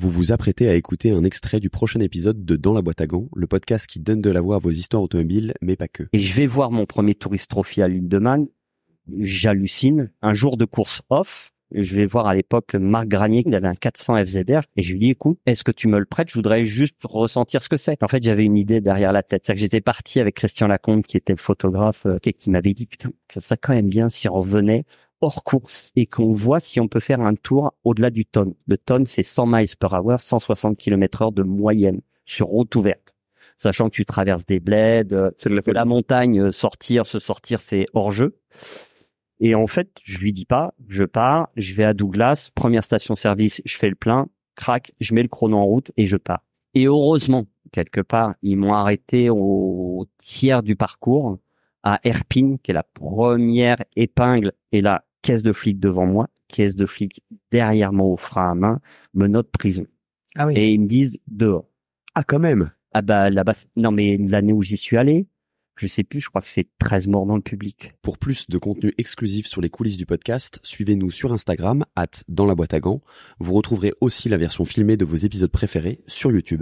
Vous vous apprêtez à écouter un extrait du prochain épisode de Dans la boîte à gants, le podcast qui donne de la voix à vos histoires automobiles, mais pas que. Et je vais voir mon premier touriste trophy à l'île de Man. J'hallucine. Un jour de course off. Je vais voir à l'époque Marc Granier, il avait un 400 FZR, et je lui dis, écoute, est-ce que tu me le prêtes? Je voudrais juste ressentir ce que c'est. En fait, j'avais une idée derrière la tête. C'est que j'étais parti avec Christian Lacombe, qui était le photographe, euh, qui qui m'avait dit, putain, ça serait quand même bien si on revenait hors course et qu'on voit si on peut faire un tour au-delà du tonne. Le tonne, c'est 100 miles per hour, 160 km heure de moyenne sur route ouverte. Sachant que tu traverses des bleds, euh, de la montagne, euh, sortir, se sortir, c'est hors jeu. Et en fait, je lui dis pas, je pars, je vais à Douglas, première station service, je fais le plein, crac, je mets le chrono en route et je pars. Et heureusement, quelque part, ils m'ont arrêté au tiers du parcours à Erpin, qui est la première épingle et la caisse de flic devant moi, caisse de flic derrière moi au frein à main, menottes prison. Ah oui. Et ils me disent dehors. Ah quand même. Ah bah là-bas, non mais l'année où j'y suis allé, je sais plus, je crois que c'est 13 morts dans le public. Pour plus de contenu exclusif sur les coulisses du podcast, suivez-nous sur Instagram, at dans la boîte à gants. Vous retrouverez aussi la version filmée de vos épisodes préférés sur YouTube.